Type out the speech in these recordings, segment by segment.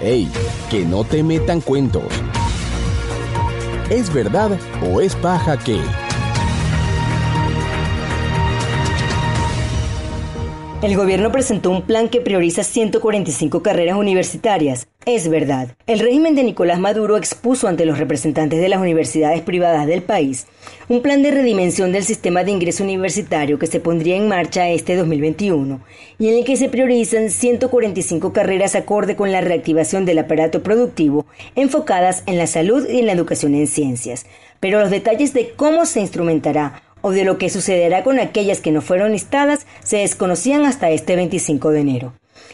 ¡Ey! Que no te metan cuentos. ¿Es verdad o es paja que... El gobierno presentó un plan que prioriza 145 carreras universitarias. Es verdad. El régimen de Nicolás Maduro expuso ante los representantes de las universidades privadas del país un plan de redimensión del sistema de ingreso universitario que se pondría en marcha este 2021 y en el que se priorizan 145 carreras acorde con la reactivación del aparato productivo enfocadas en la salud y en la educación en ciencias. Pero los detalles de cómo se instrumentará o de lo que sucederá con aquellas que no fueron listadas se desconocían hasta este 25 de enero.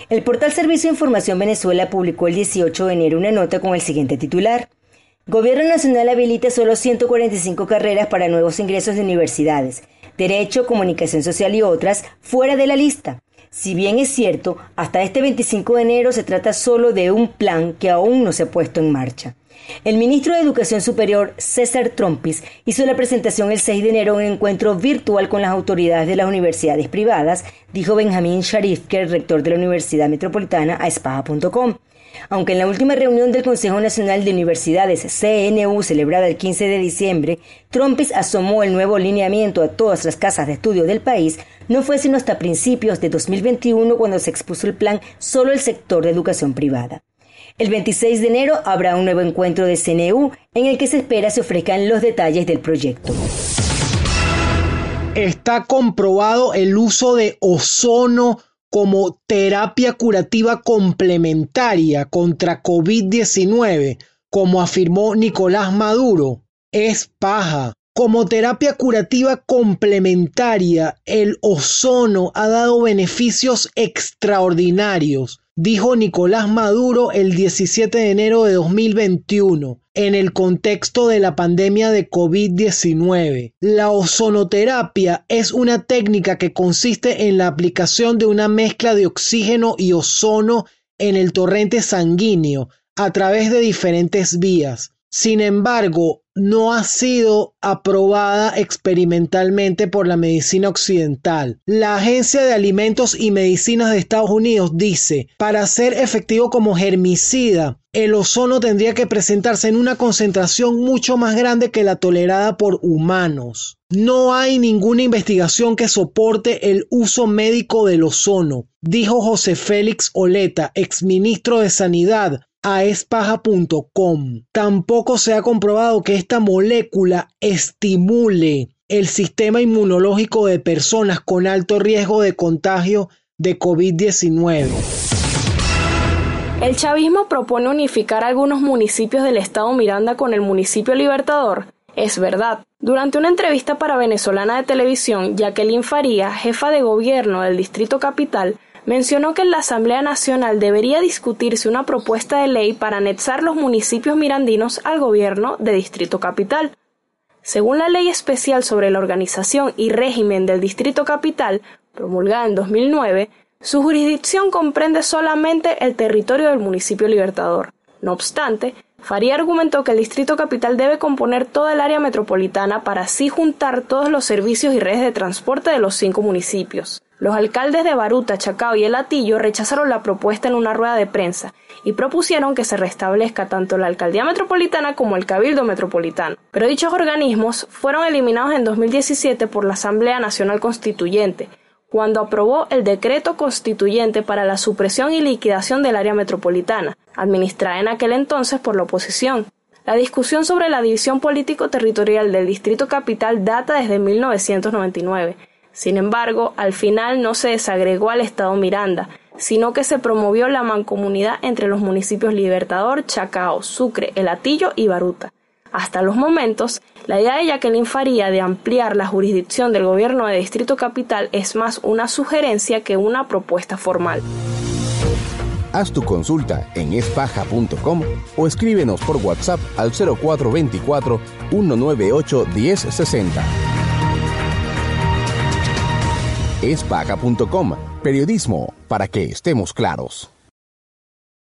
El portal Servicio de Información Venezuela publicó el 18 de enero una nota con el siguiente titular. Gobierno Nacional habilita solo 145 carreras para nuevos ingresos de universidades, Derecho, Comunicación Social y otras, fuera de la lista. Si bien es cierto, hasta este 25 de enero se trata solo de un plan que aún no se ha puesto en marcha. El ministro de Educación Superior, César Trompis, hizo la presentación el 6 de enero en un encuentro virtual con las autoridades de las universidades privadas, dijo Benjamín Sharif, que es rector de la Universidad Metropolitana, a espaja.com. Aunque en la última reunión del Consejo Nacional de Universidades, CNU, celebrada el 15 de diciembre, Trompis asomó el nuevo lineamiento a todas las casas de estudio del país, no fue sino hasta principios de 2021 cuando se expuso el plan solo el sector de educación privada. El 26 de enero habrá un nuevo encuentro de CNU en el que se espera se ofrezcan los detalles del proyecto. Está comprobado el uso de ozono como terapia curativa complementaria contra COVID-19, como afirmó Nicolás Maduro. Es paja. Como terapia curativa complementaria, el ozono ha dado beneficios extraordinarios dijo Nicolás Maduro el 17 de enero de 2021 en el contexto de la pandemia de COVID-19. La ozonoterapia es una técnica que consiste en la aplicación de una mezcla de oxígeno y ozono en el torrente sanguíneo a través de diferentes vías. Sin embargo, no ha sido aprobada experimentalmente por la medicina occidental. La Agencia de Alimentos y Medicinas de Estados Unidos dice, para ser efectivo como germicida, el ozono tendría que presentarse en una concentración mucho más grande que la tolerada por humanos. No hay ninguna investigación que soporte el uso médico del ozono, dijo José Félix Oleta, exministro de Sanidad, a espaja.com. Tampoco se ha comprobado que esta molécula estimule el sistema inmunológico de personas con alto riesgo de contagio de COVID-19. El chavismo propone unificar algunos municipios del estado Miranda con el municipio Libertador. Es verdad. Durante una entrevista para Venezolana de Televisión, Jacqueline Faría, jefa de gobierno del Distrito Capital, mencionó que en la Asamblea Nacional debería discutirse una propuesta de ley para anexar los municipios mirandinos al gobierno de Distrito Capital. Según la Ley Especial sobre la Organización y Régimen del Distrito Capital, promulgada en 2009, su jurisdicción comprende solamente el territorio del municipio Libertador. No obstante, Faría argumentó que el Distrito Capital debe componer toda el área metropolitana para así juntar todos los servicios y redes de transporte de los cinco municipios. Los alcaldes de Baruta, Chacao y El Atillo rechazaron la propuesta en una rueda de prensa y propusieron que se restablezca tanto la alcaldía metropolitana como el cabildo metropolitano. Pero dichos organismos fueron eliminados en 2017 por la Asamblea Nacional Constituyente, cuando aprobó el decreto constituyente para la supresión y liquidación del área metropolitana, administrada en aquel entonces por la oposición. La discusión sobre la división político-territorial del Distrito Capital data desde 1999 sin embargo, al final no se desagregó al Estado Miranda, sino que se promovió la mancomunidad entre los municipios Libertador, Chacao, Sucre, El Atillo y Baruta. Hasta los momentos, la idea de Jacqueline Faría de ampliar la jurisdicción del gobierno de Distrito Capital es más una sugerencia que una propuesta formal. Haz tu consulta en espaja.com o escríbenos por WhatsApp al 0424 198 1060 espaca.com. Periodismo para que estemos claros.